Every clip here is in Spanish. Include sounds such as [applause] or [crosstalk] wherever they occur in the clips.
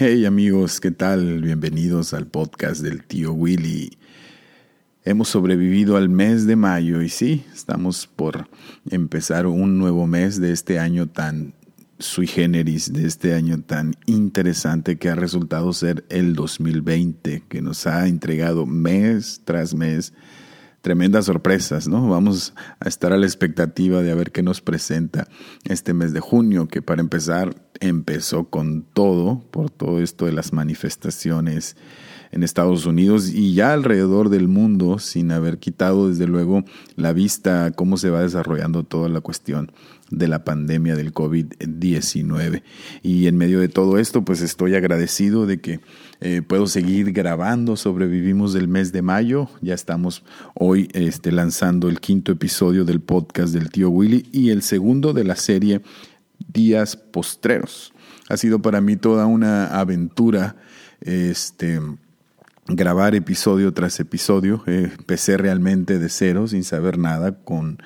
Hey amigos, ¿qué tal? Bienvenidos al podcast del tío Willy. Hemos sobrevivido al mes de mayo y sí, estamos por empezar un nuevo mes de este año tan sui generis, de este año tan interesante que ha resultado ser el 2020, que nos ha entregado mes tras mes tremendas sorpresas, ¿no? Vamos a estar a la expectativa de a ver qué nos presenta este mes de junio, que para empezar empezó con todo, por todo esto de las manifestaciones en Estados Unidos y ya alrededor del mundo, sin haber quitado desde luego la vista cómo se va desarrollando toda la cuestión de la pandemia del COVID-19. Y en medio de todo esto, pues estoy agradecido de que eh, puedo seguir grabando. Sobrevivimos del mes de mayo. Ya estamos hoy este, lanzando el quinto episodio del podcast del tío Willy y el segundo de la serie Días Postreros. Ha sido para mí toda una aventura. Este, grabar episodio tras episodio. empecé realmente de cero, sin saber nada, con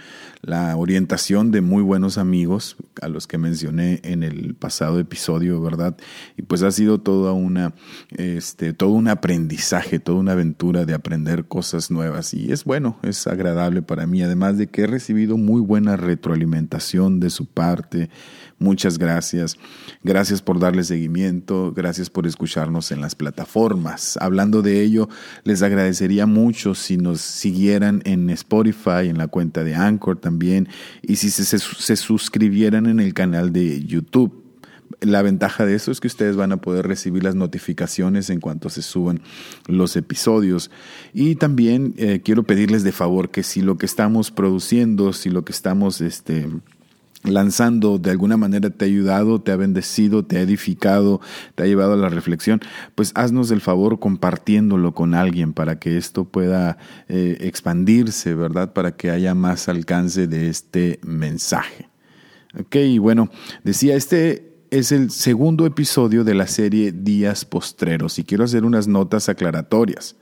la orientación de muy buenos amigos, a los que mencioné en el pasado episodio, ¿verdad? Y pues ha sido toda una, este, todo un aprendizaje, toda una aventura de aprender cosas nuevas. Y es bueno, es agradable para mí, además de que he recibido muy buena retroalimentación de su parte. Muchas gracias. Gracias por darle seguimiento, gracias por escucharnos en las plataformas. Hablando de ello, les agradecería mucho si nos siguieran en Spotify, en la cuenta de Anchor también, y si se, se suscribieran en el canal de YouTube. La ventaja de eso es que ustedes van a poder recibir las notificaciones en cuanto se suban los episodios. Y también eh, quiero pedirles de favor que si lo que estamos produciendo, si lo que estamos este, lanzando de alguna manera te ha ayudado, te ha bendecido, te ha edificado, te ha llevado a la reflexión, pues haznos el favor compartiéndolo con alguien para que esto pueda eh, expandirse, ¿verdad? Para que haya más alcance de este mensaje. Ok, bueno, decía, este es el segundo episodio de la serie Días Postreros y quiero hacer unas notas aclaratorias.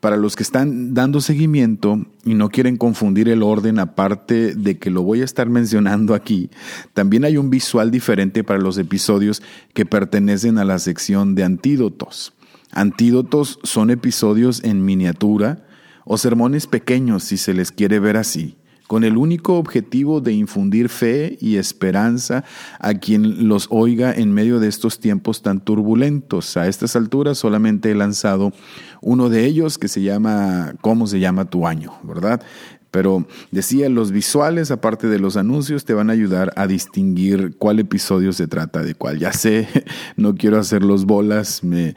Para los que están dando seguimiento y no quieren confundir el orden, aparte de que lo voy a estar mencionando aquí, también hay un visual diferente para los episodios que pertenecen a la sección de antídotos. Antídotos son episodios en miniatura o sermones pequeños, si se les quiere ver así, con el único objetivo de infundir fe y esperanza a quien los oiga en medio de estos tiempos tan turbulentos. A estas alturas solamente he lanzado uno de ellos que se llama ¿Cómo se llama tu año? ¿Verdad? Pero decía, los visuales, aparte de los anuncios, te van a ayudar a distinguir cuál episodio se trata de cuál. Ya sé, [laughs] no quiero hacer los bolas, eh,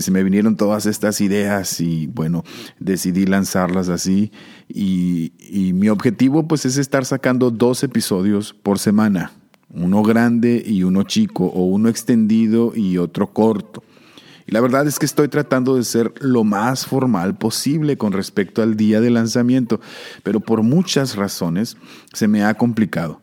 se me vinieron todas estas ideas y bueno, decidí lanzarlas así. Y, mi objetivo pues es estar sacando dos episodios por semana, uno grande y uno chico, o uno extendido y otro corto. Y la verdad es que estoy tratando de ser lo más formal posible con respecto al día de lanzamiento, pero por muchas razones se me ha complicado.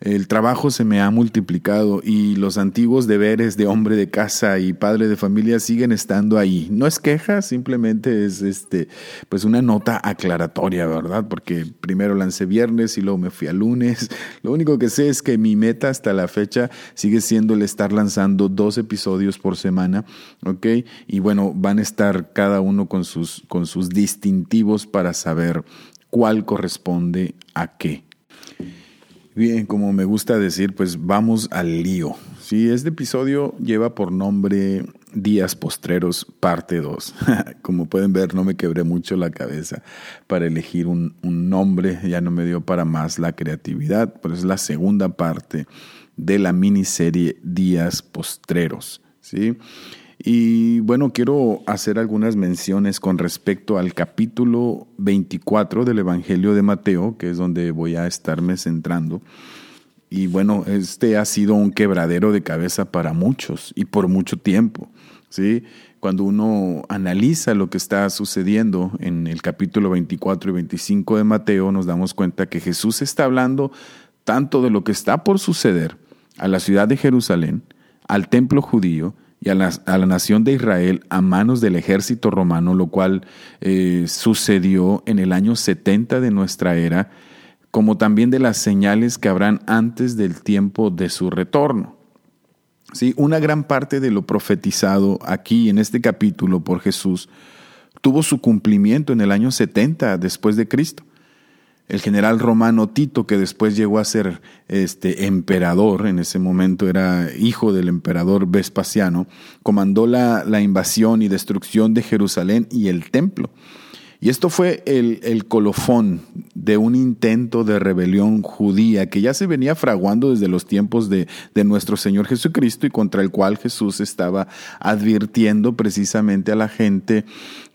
El trabajo se me ha multiplicado y los antiguos deberes de hombre de casa y padre de familia siguen estando ahí. No es queja, simplemente es este, pues una nota aclaratoria, ¿verdad? Porque primero lancé viernes y luego me fui a lunes. [laughs] Lo único que sé es que mi meta hasta la fecha sigue siendo el estar lanzando dos episodios por semana, ¿ok? Y bueno, van a estar cada uno con sus, con sus distintivos para saber cuál corresponde a qué. Bien, como me gusta decir, pues vamos al lío. Sí, este episodio lleva por nombre Días Postreros, parte 2. [laughs] como pueden ver, no me quebré mucho la cabeza para elegir un, nombre, ya no me dio para más la creatividad, pero es la segunda parte de la miniserie Días Postreros. ¿sí? Y bueno, quiero hacer algunas menciones con respecto al capítulo 24 del Evangelio de Mateo, que es donde voy a estarme centrando. Y bueno, este ha sido un quebradero de cabeza para muchos y por mucho tiempo. ¿sí? Cuando uno analiza lo que está sucediendo en el capítulo 24 y 25 de Mateo, nos damos cuenta que Jesús está hablando tanto de lo que está por suceder a la ciudad de Jerusalén, al templo judío, y a la, nación de Israel a manos del ejército romano, lo cual eh, sucedió en el año 70 de nuestra era, como también de las señales que habrán antes del tiempo de su retorno. ¿sí? Una gran parte de lo profetizado aquí en este capítulo por Jesús tuvo su cumplimiento en el año 70 después de Cristo. El general romano Tito, que después llegó a ser este emperador, en ese momento era hijo del emperador Vespasiano, comandó la, la invasión y destrucción de Jerusalén y el templo. Y esto fue el, colofón de un intento de rebelión judía que ya se venía fraguando desde los tiempos de, nuestro Señor Jesucristo y contra el cual Jesús estaba advirtiendo precisamente a la gente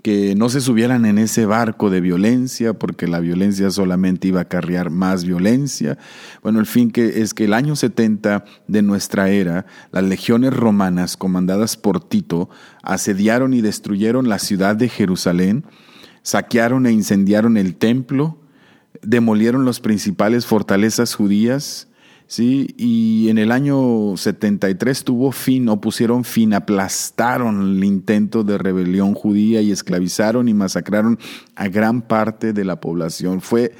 que no se subieran en ese barco de violencia, porque la violencia solamente iba a acarrear más violencia. Bueno, el fin que es que el año 70 de nuestra era, las legiones romanas comandadas por Tito asediaron y destruyeron la ciudad de Jerusalén, saquearon e incendiaron el templo, demolieron las principales fortalezas judías, ¿sí? y en el año 73 tuvo fin o pusieron fin, aplastaron el intento de rebelión judía y esclavizaron y masacraron a gran parte de la población. Fue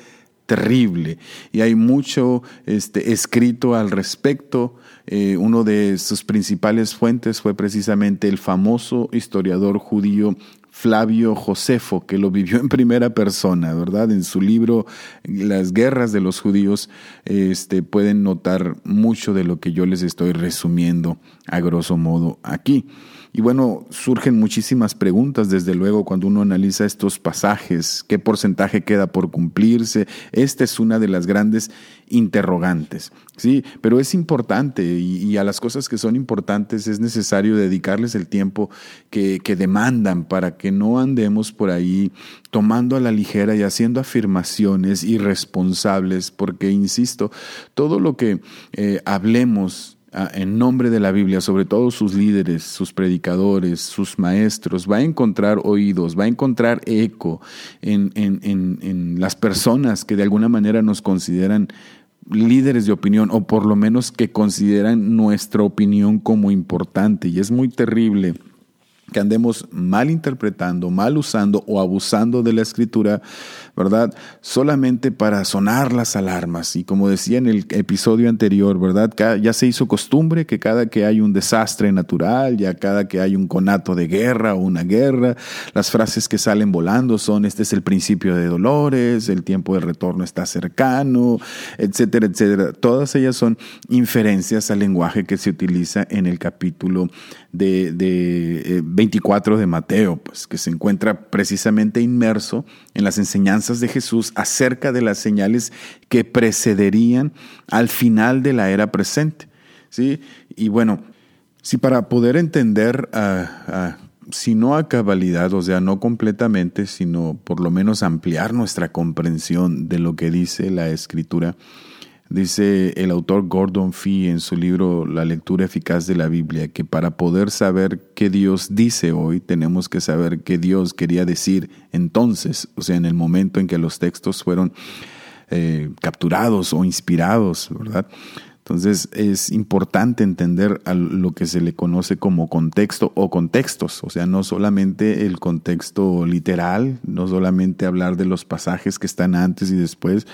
terrible y hay mucho este, escrito al respecto. Eh, uno de sus principales fuentes fue precisamente el famoso historiador judío Flavio Josefo, que lo vivió en primera persona, ¿verdad? En su libro Las guerras de los judíos, este, pueden notar mucho de lo que yo les estoy resumiendo a grosso modo aquí. Y bueno, surgen muchísimas preguntas, desde luego, cuando uno analiza estos pasajes, qué porcentaje queda por cumplirse. Esta es una de las grandes interrogantes, ¿sí? Pero es importante y, a las cosas que son importantes es necesario dedicarles el tiempo que, que demandan para que no andemos por ahí tomando a la ligera y haciendo afirmaciones irresponsables, porque, insisto, todo lo que eh, hablemos en nombre de la Biblia, sobre todo sus líderes, sus predicadores, sus maestros, va a encontrar oídos, va a encontrar eco en, en, las personas que de alguna manera nos consideran líderes de opinión o por lo menos que consideran nuestra opinión como importante. Y es muy terrible que andemos mal interpretando, mal usando o abusando de la escritura, ¿verdad? Solamente para sonar las alarmas. Y como decía en el episodio anterior, ¿verdad? Ya se hizo costumbre que cada que hay un desastre natural, ya cada que hay un conato de guerra o una guerra, las frases que salen volando son, este es el principio de dolores, el tiempo de retorno está cercano, etcétera, etcétera. Todas ellas son inferencias al lenguaje que se utiliza en el capítulo de, de 24 eh, de Mateo, pues, que se encuentra precisamente inmerso en las enseñanzas de Jesús acerca de las señales que precederían al final de la era presente. ¿sí? Y bueno, si para poder entender, si no a cabalidad, o sea, no completamente, sino por lo menos ampliar nuestra comprensión de lo que dice la Escritura, Dice el autor Gordon Fee en su libro La lectura eficaz de la Biblia que para poder saber qué Dios dice hoy, tenemos que saber qué Dios quería decir entonces, o sea, en el momento en que los textos fueron eh, capturados o inspirados, ¿verdad? Entonces es importante entender a lo que se le conoce como contexto o contextos, o sea, no solamente el contexto literal, no solamente hablar de los pasajes que están antes y después,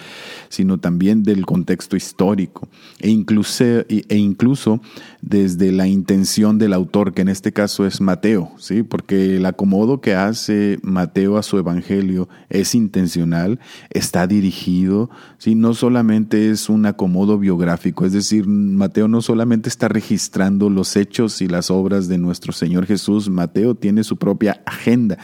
sino también del contexto histórico e incluso, e incluso desde la intención del autor, que en este caso es Mateo, ¿sí? porque el acomodo que hace Mateo a su evangelio es intencional, está dirigido, ¿sí? no solamente es un acomodo biográfico, es decir, Mateo no solamente está registrando los hechos y las obras de nuestro Señor Jesús, Mateo tiene su propia agenda.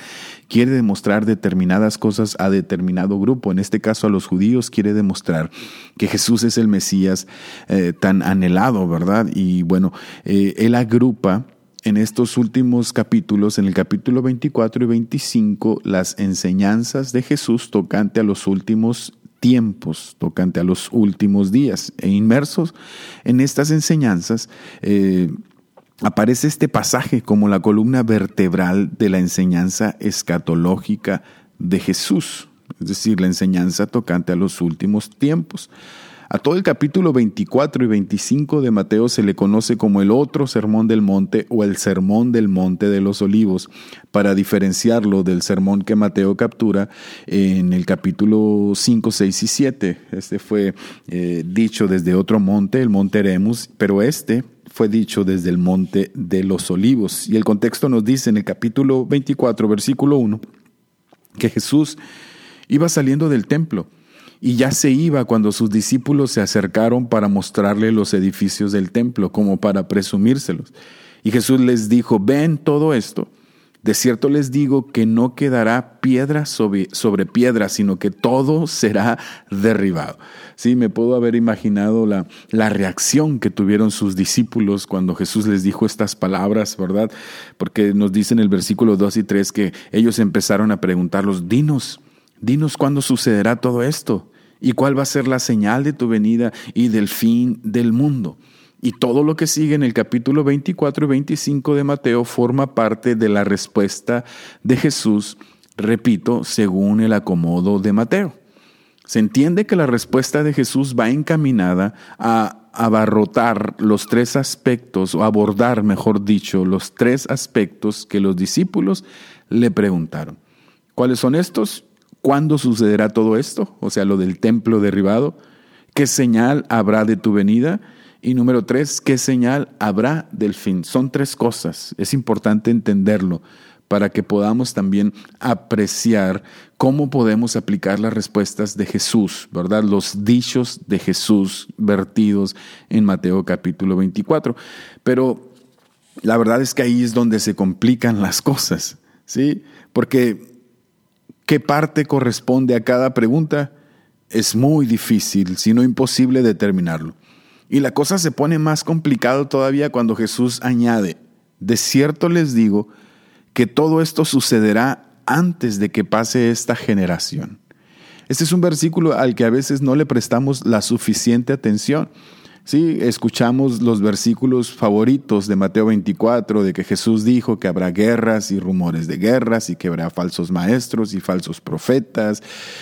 Quiere demostrar determinadas cosas a determinado grupo, en este caso a los judíos, quiere demostrar que Jesús es el Mesías eh, tan anhelado, ¿verdad? Y bueno, eh, él agrupa en estos últimos capítulos, en el capítulo 24 y 25, las enseñanzas de Jesús tocante a los últimos tiempos, tocante a los últimos días. E inmersos en estas enseñanzas, eh, aparece este pasaje como la columna vertebral de la enseñanza escatológica de Jesús, es decir, la enseñanza tocante a los últimos tiempos. A todo el capítulo 24 y 25 de Mateo se le conoce como el otro sermón del monte o el sermón del monte de los olivos, para diferenciarlo del sermón que Mateo captura en el capítulo 5, 6 y 7. Este fue eh, dicho desde otro monte, el monte Eremus, pero este fue dicho desde el monte de los olivos. Y el contexto nos dice en el capítulo 24, versículo 1, que Jesús iba saliendo del templo y ya se iba cuando sus discípulos se acercaron para mostrarle los edificios del templo, como para presumírselos. Y Jesús les dijo, ven todo esto. De cierto les digo que no quedará piedra sobre, sobre, piedra, sino que todo será derribado. Sí, me puedo haber imaginado la, la reacción que tuvieron sus discípulos cuando Jesús les dijo estas palabras, ¿verdad? Porque nos dice en el versículo 2 y 3 que ellos empezaron a preguntarlos, dinos, dinos cuándo sucederá todo esto y cuál va a ser la señal de tu venida y del fin del mundo. Y todo lo que sigue en el capítulo 24 y 25 de Mateo forma parte de la respuesta de Jesús, repito, según el acomodo de Mateo. Se entiende que la respuesta de Jesús va encaminada a abarrotar los tres aspectos, o abordar, mejor dicho, los tres aspectos que los discípulos le preguntaron. ¿Cuáles son estos? ¿Cuándo sucederá todo esto? O sea, lo del templo derribado. ¿Qué señal habrá de tu venida? Y número tres, ¿qué señal habrá del fin? Son tres cosas. Es importante entenderlo para que podamos también apreciar cómo podemos aplicar las respuestas de Jesús, ¿verdad? Los dichos de Jesús vertidos en Mateo capítulo 24. Pero la verdad es que ahí es donde se complican las cosas, ¿sí? Porque ¿qué parte corresponde a cada pregunta? Es muy difícil, si no imposible, determinarlo. Y la cosa se pone más complicado todavía cuando Jesús añade, de cierto les digo que todo esto sucederá antes de que pase esta generación. Este es un versículo al que a veces no le prestamos la suficiente atención. Sí, escuchamos los versículos favoritos de Mateo 24, de que Jesús dijo que habrá guerras y rumores de guerras y que habrá falsos maestros y falsos profetas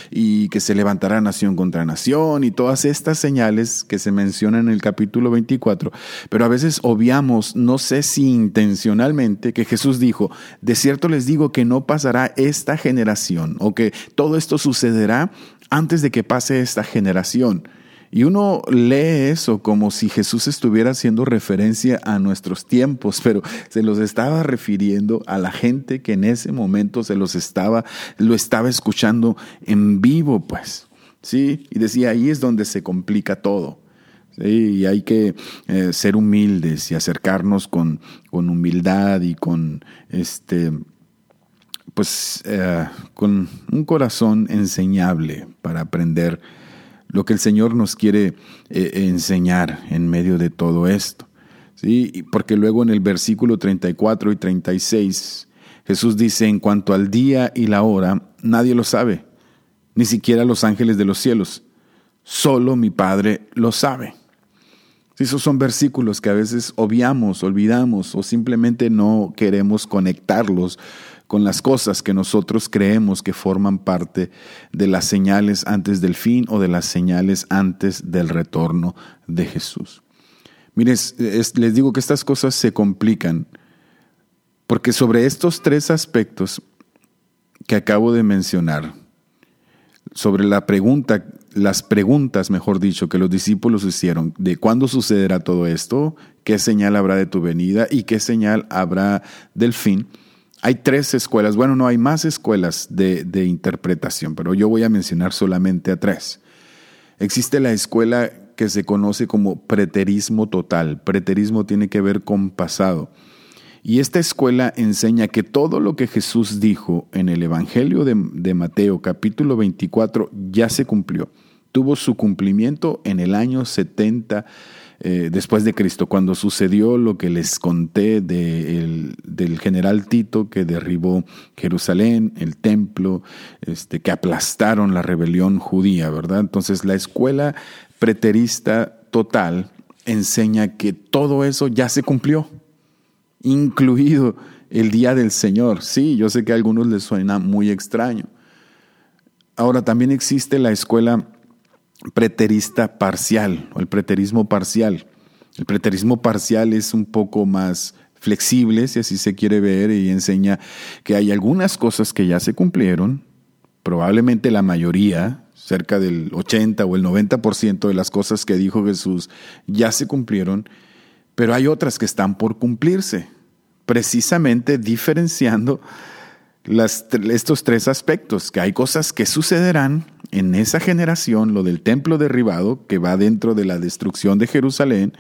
y que se levantará nación contra nación y todas estas señales que se mencionan en el capítulo 24. Pero a veces obviamos, no sé si intencionalmente, que Jesús dijo, de cierto les digo que no pasará esta generación o que todo esto sucederá antes de que pase esta generación. Y uno lee eso como si Jesús estuviera haciendo referencia a nuestros tiempos, pero se los estaba refiriendo a la gente que en ese momento se los estaba, lo estaba escuchando en vivo, pues. Sí, y decía, ahí es donde se complica todo. y hay que eh, ser humildes y acercarnos con, con, humildad y con este pues eh, con un corazón enseñable para aprender lo que el Señor nos quiere eh, enseñar en medio de todo esto. ¿sí? Porque luego en el versículo 34 y 36 Jesús dice, en cuanto al día y la hora, nadie lo sabe, ni siquiera los ángeles de los cielos, solo mi Padre lo sabe. Esos son versículos que a veces obviamos, olvidamos o simplemente no queremos conectarlos con las cosas que nosotros creemos que forman parte de las señales antes del fin o de las señales antes del retorno de Jesús. Miren, les digo que estas cosas se complican porque sobre estos tres aspectos que acabo de mencionar, sobre la pregunta, las preguntas, mejor dicho, que los discípulos hicieron de cuándo sucederá todo esto, qué señal habrá de tu venida y qué señal habrá del fin, hay tres escuelas, bueno, no hay más escuelas de, interpretación, pero yo voy a mencionar solamente a tres. Existe la escuela que se conoce como preterismo total. Preterismo tiene que ver con pasado. Y esta escuela enseña que todo lo que Jesús dijo en el Evangelio de, de Mateo capítulo 24 ya se cumplió. Tuvo su cumplimiento en el año 70 eh, después de Cristo, cuando sucedió lo que les conté del general Tito que derribó Jerusalén, el templo, este, que aplastaron la rebelión judía, ¿verdad? Entonces la escuela preterista total enseña que todo eso ya se cumplió, incluido el día del Señor. Sí, yo sé que a algunos les suena muy extraño. Ahora también existe la escuela preterista parcial o el preterismo parcial. El preterismo parcial es un poco más flexible, si así se quiere ver, y enseña que hay algunas cosas que ya se cumplieron, probablemente la mayoría, cerca del 80 o el 90% de las cosas que dijo Jesús ya se cumplieron, pero hay otras que están por cumplirse, precisamente diferenciando estos tres aspectos, que hay cosas que sucederán en esa generación, lo del templo derribado, que va dentro de la destrucción de Jerusalén,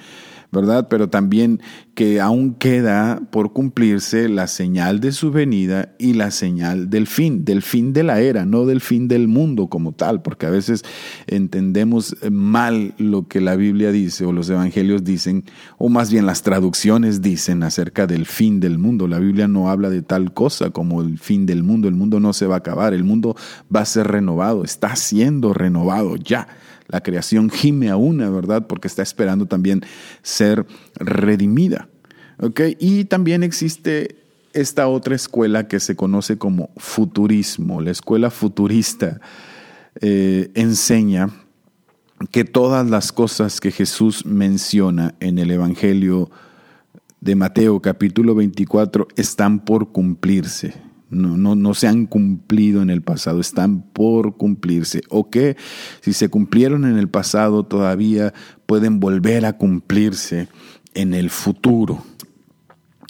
¿verdad? Pero también que aún queda por cumplirse la señal de su venida y la señal del fin, del fin de la era, no del fin del mundo como tal, porque a veces entendemos mal lo que la Biblia dice o los evangelios dicen, o más bien las traducciones dicen acerca del fin del mundo. La Biblia no habla de tal cosa como el fin del mundo, el mundo no se va a acabar, el mundo va a ser renovado, está siendo renovado ya. La creación gime a una, ¿verdad? Porque está esperando también ser redimida. Y también existe esta otra escuela que se conoce como futurismo. La escuela futurista eh, enseña que todas las cosas que Jesús menciona en el Evangelio de Mateo capítulo 24 están por cumplirse no, no, se han cumplido en el pasado, están por cumplirse. O que si se cumplieron en el pasado, todavía pueden volver a cumplirse en el futuro.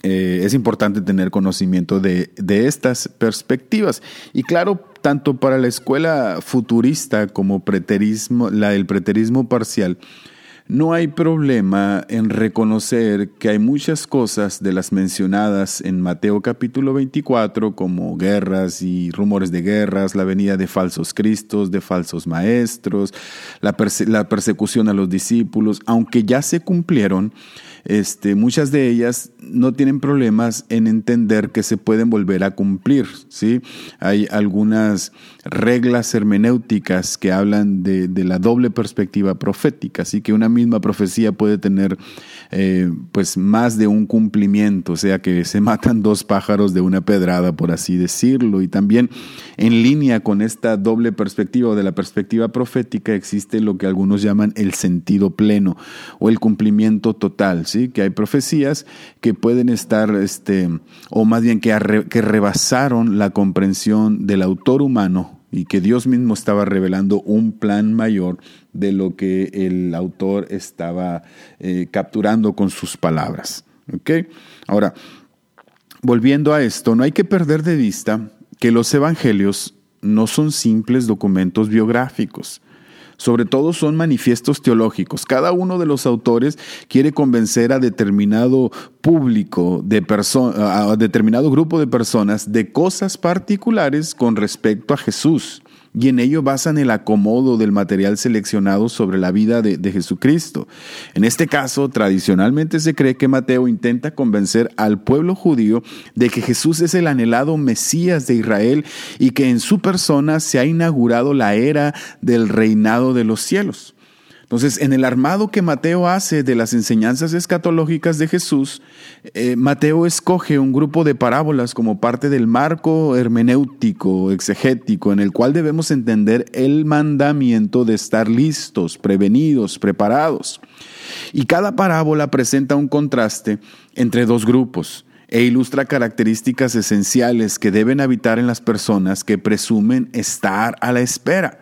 Eh, es importante tener conocimiento de, de, estas perspectivas. Y claro, tanto para la escuela futurista como preterismo, la del preterismo parcial, no hay problema en reconocer que hay muchas cosas de las mencionadas en Mateo capítulo 24, como guerras y rumores de guerras, la venida de falsos cristos, de falsos maestros, la, persecución a los discípulos, aunque ya se cumplieron, este, muchas de ellas no tienen problemas en entender que se pueden volver a cumplir. ¿sí? Hay algunas reglas hermenéuticas que hablan de, la doble perspectiva profética, así que una misma profecía puede tener eh, pues más de un cumplimiento, o sea que se [laughs] matan dos pájaros de una pedrada, por así decirlo. Y también en línea con esta doble perspectiva o de la perspectiva profética existe lo que algunos llaman el sentido pleno o el cumplimiento total que hay profecías que pueden estar, este, o más bien que, que rebasaron la comprensión del autor humano y que Dios mismo estaba revelando un plan mayor de lo que el autor estaba eh, capturando con sus palabras. Ahora, volviendo a esto, no hay que perder de vista que los evangelios no son simples documentos biográficos sobre todo son manifiestos teológicos. Cada uno de los autores quiere convencer a determinado público, de a determinado grupo de personas de cosas particulares con respecto a Jesús y en ello basan el acomodo del material seleccionado sobre la vida de, Jesucristo. En este caso, tradicionalmente se cree que Mateo intenta convencer al pueblo judío de que Jesús es el anhelado Mesías de Israel y que en su persona se ha inaugurado la era del reinado de los cielos. Entonces, en el armado que Mateo hace de las enseñanzas escatológicas de Jesús, eh, Mateo escoge un grupo de parábolas como parte del marco hermenéutico, exegético, en el cual debemos entender el mandamiento de estar listos, prevenidos, preparados. Y cada parábola presenta un contraste entre dos grupos e ilustra características esenciales que deben habitar en las personas que presumen estar a la espera.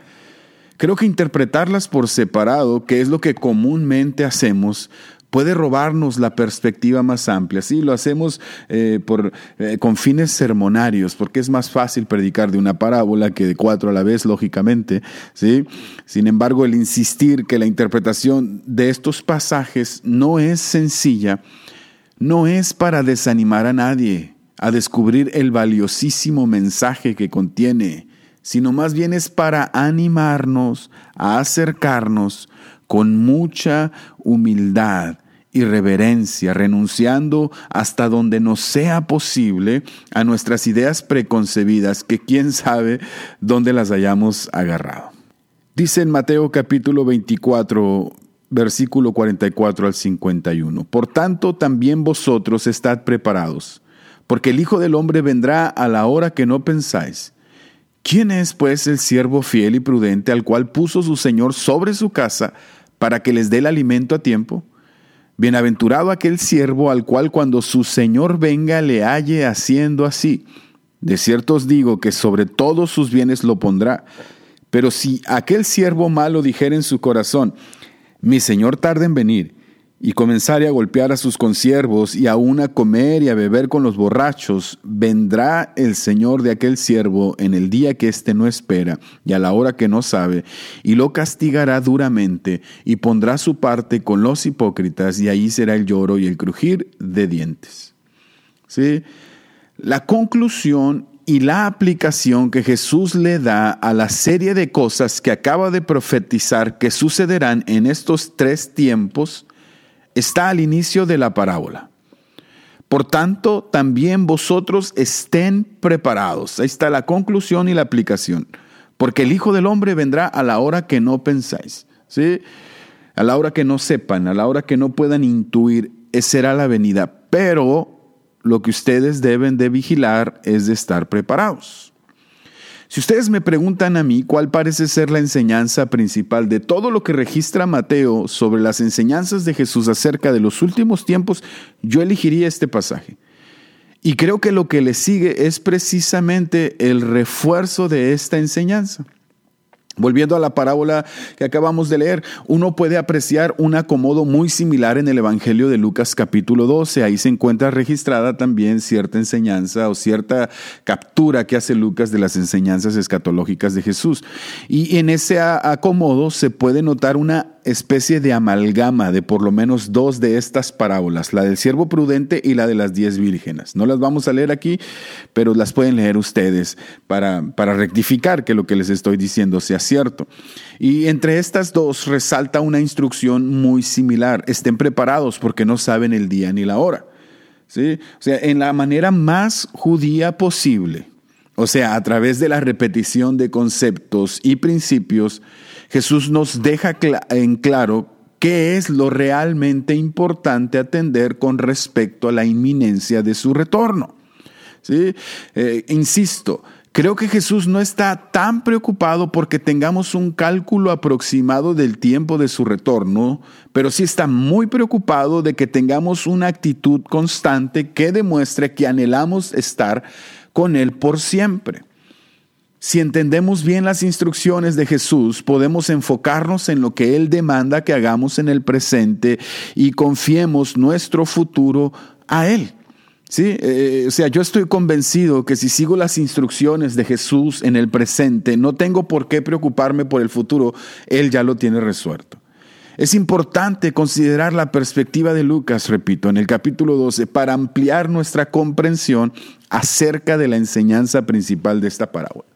Creo que interpretarlas por separado, que es lo que comúnmente hacemos, puede robarnos la perspectiva más amplia. Sí, lo hacemos eh, por, eh, con fines sermonarios, porque es más fácil predicar de una parábola que de cuatro a la vez, lógicamente. ¿sí? Sin embargo, el insistir que la interpretación de estos pasajes no es sencilla, no es para desanimar a nadie a descubrir el valiosísimo mensaje que contiene sino más bien es para animarnos a acercarnos con mucha humildad y reverencia, renunciando hasta donde nos sea posible a nuestras ideas preconcebidas, que quién sabe dónde las hayamos agarrado. Dice en Mateo capítulo 24, versículo 44 al 51, Por tanto también vosotros estad preparados, porque el Hijo del Hombre vendrá a la hora que no pensáis. ¿Quién es pues el siervo fiel y prudente al cual puso su Señor sobre su casa para que les dé el alimento a tiempo? Bienaventurado aquel siervo al cual cuando su Señor venga le halle haciendo así. De cierto os digo que sobre todos sus bienes lo pondrá. Pero si aquel siervo malo dijera en su corazón, mi Señor tarda en venir, y comenzare a golpear a sus consiervos y aún a comer y a beber con los borrachos, vendrá el Señor de aquel siervo en el día que éste no espera y a la hora que no sabe, y lo castigará duramente y pondrá su parte con los hipócritas y ahí será el lloro y el crujir de dientes. ¿Sí? La conclusión y la aplicación que Jesús le da a la serie de cosas que acaba de profetizar que sucederán en estos tres tiempos, está al inicio de la parábola. Por tanto, también vosotros estén preparados. Ahí está la conclusión y la aplicación. Porque el Hijo del Hombre vendrá a la hora que no pensáis. ¿sí? A la hora que no sepan, a la hora que no puedan intuir, será la venida. Pero lo que ustedes deben de vigilar es de estar preparados. Si ustedes me preguntan a mí cuál parece ser la enseñanza principal de todo lo que registra Mateo sobre las enseñanzas de Jesús acerca de los últimos tiempos, yo elegiría este pasaje. Y creo que lo que le sigue es precisamente el refuerzo de esta enseñanza. Volviendo a la parábola que acabamos de leer, uno puede apreciar un acomodo muy similar en el Evangelio de Lucas capítulo 12. Ahí se encuentra registrada también cierta enseñanza o cierta captura que hace Lucas de las enseñanzas escatológicas de Jesús. Y en ese acomodo se puede notar una especie de amalgama de por lo menos dos de estas parábolas, la del siervo prudente y la de las diez vírgenes. No las vamos a leer aquí, pero las pueden leer ustedes para, para rectificar que lo que les estoy diciendo sea cierto. Y entre estas dos resalta una instrucción muy similar. Estén preparados porque no saben el día ni la hora. ¿Sí? O sea, en la manera más judía posible, o sea, a través de la repetición de conceptos y principios, Jesús nos deja en claro qué es lo realmente importante atender con respecto a la inminencia de su retorno. ¿Sí? Eh, insisto, creo que Jesús no está tan preocupado porque tengamos un cálculo aproximado del tiempo de su retorno, pero sí está muy preocupado de que tengamos una actitud constante que demuestre que anhelamos estar con Él por siempre. Si entendemos bien las instrucciones de Jesús, podemos enfocarnos en lo que Él demanda que hagamos en el presente y confiemos nuestro futuro a Él. Sí, eh, o sea, yo estoy convencido que si sigo las instrucciones de Jesús en el presente, no tengo por qué preocuparme por el futuro, Él ya lo tiene resuelto. Es importante considerar la perspectiva de Lucas, repito, en el capítulo 12, para ampliar nuestra comprensión acerca de la enseñanza principal de esta parábola.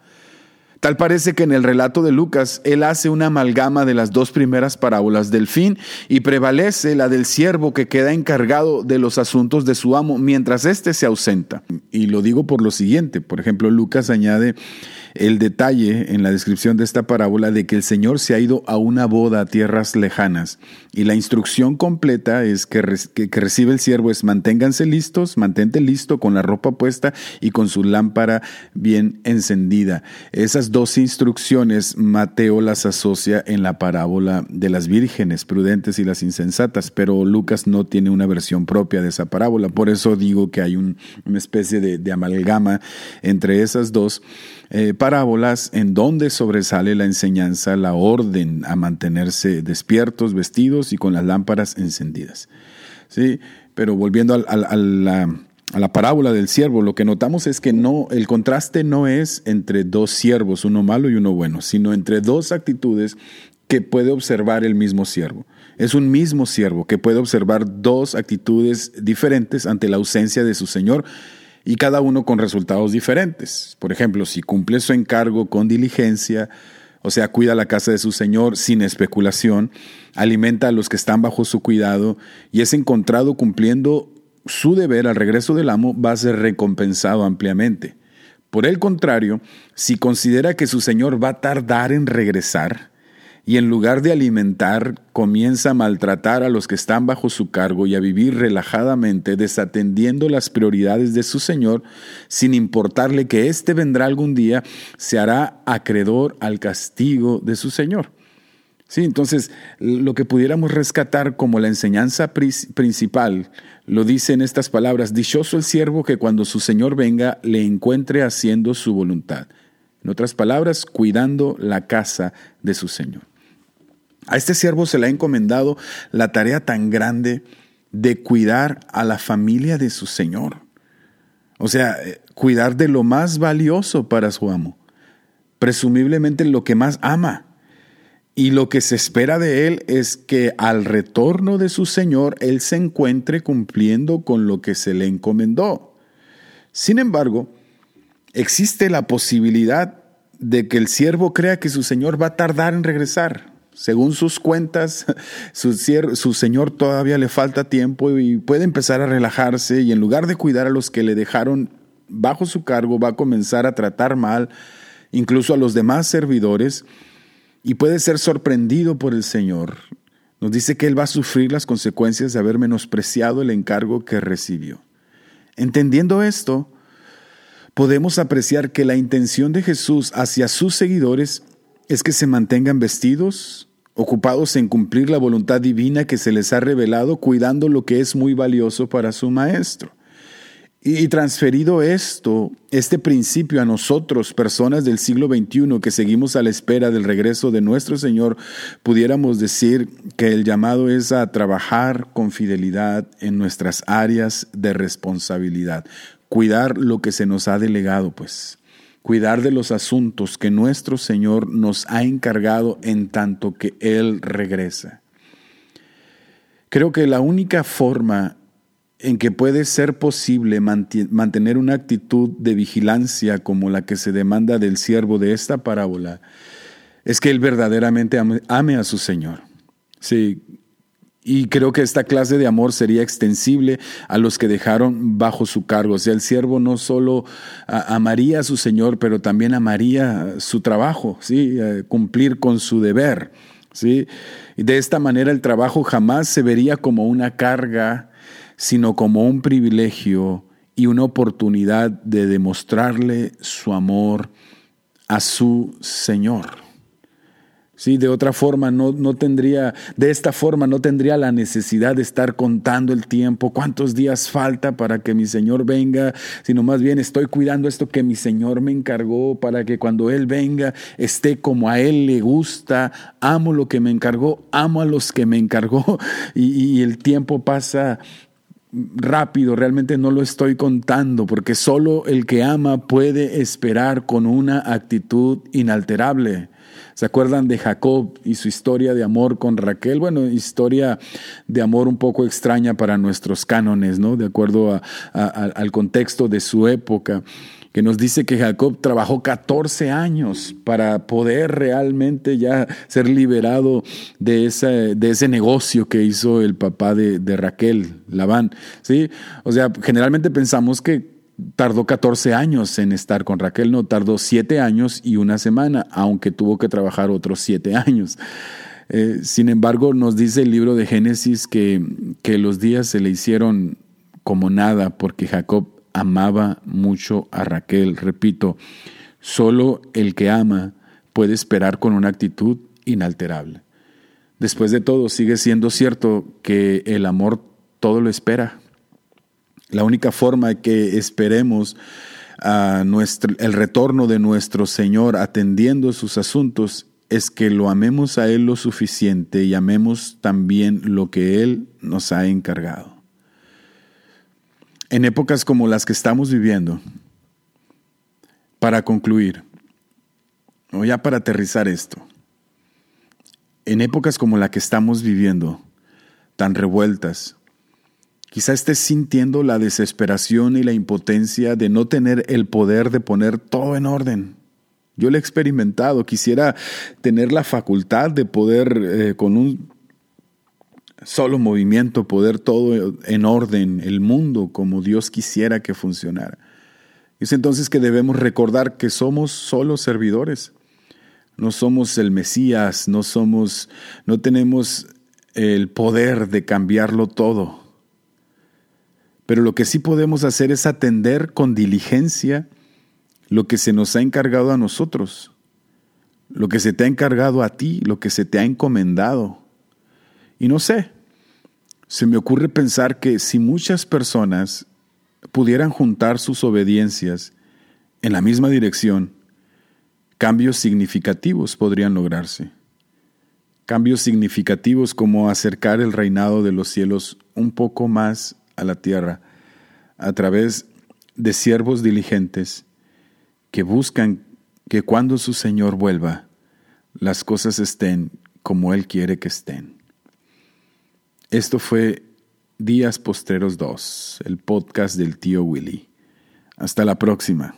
Tal parece que en el relato de Lucas él hace una amalgama de las dos primeras parábolas del fin y prevalece la del siervo que queda encargado de los asuntos de su amo mientras éste se ausenta. Y lo digo por lo siguiente, por ejemplo, Lucas añade el detalle en la descripción de esta parábola de que el Señor se ha ido a una boda a tierras lejanas. Y la instrucción completa es que, que, recibe el siervo es manténganse listos, mantente listo con la ropa puesta y con su lámpara bien encendida. Esas dos instrucciones Mateo las asocia en la parábola de las vírgenes prudentes y las insensatas, pero Lucas no tiene una versión propia de esa parábola. Por eso digo que hay una especie de, amalgama entre esas dos. Eh, parábolas en donde sobresale la enseñanza, la orden a mantenerse despiertos, vestidos y con las lámparas encendidas. ¿Sí? Pero volviendo a, la, parábola del siervo, lo que notamos es que no, el contraste no es entre dos siervos, uno malo y uno bueno, sino entre dos actitudes que puede observar el mismo siervo. Es un mismo siervo que puede observar dos actitudes diferentes ante la ausencia de su Señor y cada uno con resultados diferentes. Por ejemplo, si cumple su encargo con diligencia, o sea, cuida la casa de su Señor sin especulación, alimenta a los que están bajo su cuidado y es encontrado cumpliendo su deber al regreso del amo, va a ser recompensado ampliamente. Por el contrario, si considera que su Señor va a tardar en regresar, y en lugar de alimentar, comienza a maltratar a los que están bajo su cargo y a vivir relajadamente, desatendiendo las prioridades de su Señor, sin importarle que éste vendrá algún día, se hará acreedor al castigo de su Señor. Sí, entonces, lo que pudiéramos rescatar como la enseñanza principal lo dice en estas palabras, dichoso el siervo que cuando su Señor venga le encuentre haciendo su voluntad. En otras palabras, cuidando la casa de su Señor. A este siervo se le ha encomendado la tarea tan grande de cuidar a la familia de su Señor. O sea, eh, cuidar de lo más valioso para su amo, presumiblemente lo que más ama. Y lo que se espera de él es que al retorno de su Señor él se encuentre cumpliendo con lo que se le encomendó. Sin embargo, existe la posibilidad de que el siervo crea que su Señor va a tardar en regresar. Según sus cuentas, [laughs] su, Señor todavía le falta tiempo y puede empezar a relajarse y en lugar de cuidar a los que le dejaron bajo su cargo, va a comenzar a tratar mal incluso a los demás servidores y puede ser sorprendido por el Señor. Nos dice que Él va a sufrir las consecuencias de haber menospreciado el encargo que recibió. Entendiendo esto, podemos apreciar que la intención de Jesús hacia sus seguidores es que se mantengan vestidos, ocupados en cumplir la voluntad divina que se les ha revelado, cuidando lo que es muy valioso para su Maestro. Y transferido esto, este principio a nosotros, personas del siglo XXI que seguimos a la espera del regreso de nuestro Señor, pudiéramos decir que el llamado es a trabajar con fidelidad en nuestras áreas de responsabilidad, cuidar lo que se nos ha delegado, pues, cuidar de los asuntos que nuestro Señor nos ha encargado en tanto que Él regresa. Creo que la única forma en que puede ser posible mantener una actitud de vigilancia como la que se demanda del siervo de esta parábola, es que él verdaderamente ame, a su Señor. Sí, y creo que esta clase de amor sería extensible a los que dejaron bajo su cargo. O sea, el siervo no solo amaría a su Señor, pero también amaría su trabajo, ¿sí? Eh, cumplir con su deber. ¿sí? Y de esta manera el trabajo jamás se vería como una carga sino como un privilegio y una oportunidad de demostrarle su amor a su Señor. Sí, de otra forma no, no, tendría, de esta forma no tendría la necesidad de estar contando el tiempo, cuántos días falta para que mi Señor venga, sino más bien estoy cuidando esto que mi Señor me encargó para que cuando Él venga esté como a Él le gusta, amo lo que me encargó, amo a los que me encargó [laughs] y, y el tiempo pasa rápido, realmente no lo estoy contando, porque solo el que ama puede esperar con una actitud inalterable. ¿Se acuerdan de Jacob y su historia de amor con Raquel? Bueno, historia de amor un poco extraña para nuestros cánones, ¿no? De acuerdo al contexto de su época que nos dice que Jacob trabajó 14 años para poder realmente ya ser liberado de ese, de ese negocio que hizo el papá de, de Raquel, Labán. ¿sí? O sea, generalmente pensamos que tardó 14 años en estar con Raquel, no, tardó 7 años y una semana, aunque tuvo que trabajar otros 7 años. Eh, sin embargo, nos dice el libro de Génesis que, que los días se le hicieron como nada porque Jacob amaba mucho a Raquel. Repito, solo el que ama puede esperar con una actitud inalterable. Después de todo, sigue siendo cierto que el amor todo lo espera. La única forma que esperemos el retorno de nuestro Señor atendiendo sus asuntos es que lo amemos a Él lo suficiente y amemos también lo que Él nos ha encargado. En épocas como las que estamos viviendo, para concluir, o ya para aterrizar esto, en épocas como la que estamos viviendo, tan revueltas, quizá estés sintiendo la desesperación y la impotencia de no tener el poder de poner todo en orden. Yo lo he experimentado, quisiera tener la facultad de poder eh, con un solo movimiento, poder todo en orden, el mundo como Dios quisiera que funcionara. Es entonces que debemos recordar que somos solo servidores. No somos el Mesías, no somos, no tenemos el poder de cambiarlo todo. Pero lo que sí podemos hacer es atender con diligencia lo que se nos ha encargado a nosotros, lo que se te ha encargado a ti, lo que se te ha encomendado. Y no sé, se me ocurre pensar que si muchas personas pudieran juntar sus obediencias en la misma dirección, cambios significativos podrían lograrse. Cambios significativos como acercar el reinado de los cielos un poco más a la tierra a través de siervos diligentes que buscan que cuando su Señor vuelva, las cosas estén como Él quiere que estén. Esto fue Días Posteros 2, el podcast del tío Willy. Hasta la próxima.